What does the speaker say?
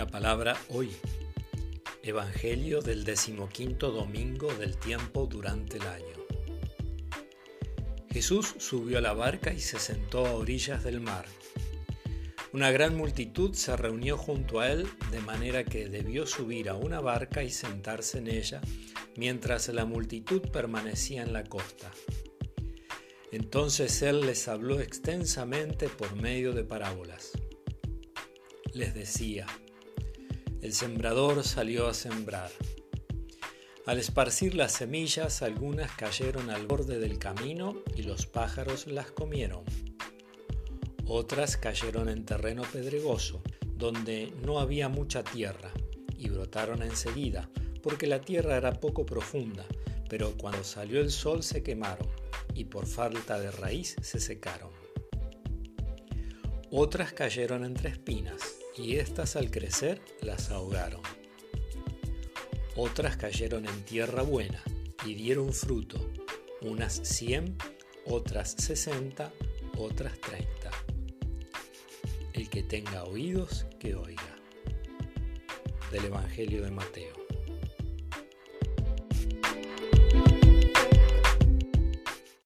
palabra hoy. Evangelio del decimoquinto domingo del tiempo durante el año. Jesús subió a la barca y se sentó a orillas del mar. Una gran multitud se reunió junto a él de manera que debió subir a una barca y sentarse en ella mientras la multitud permanecía en la costa. Entonces él les habló extensamente por medio de parábolas. Les decía, el sembrador salió a sembrar. Al esparcir las semillas, algunas cayeron al borde del camino y los pájaros las comieron. Otras cayeron en terreno pedregoso, donde no había mucha tierra, y brotaron enseguida, porque la tierra era poco profunda, pero cuando salió el sol se quemaron, y por falta de raíz se secaron. Otras cayeron entre espinas, y éstas al crecer las ahogaron. Otras cayeron en tierra buena y dieron fruto, unas cien, otras sesenta, otras treinta. El que tenga oídos, que oiga. Del Evangelio de Mateo.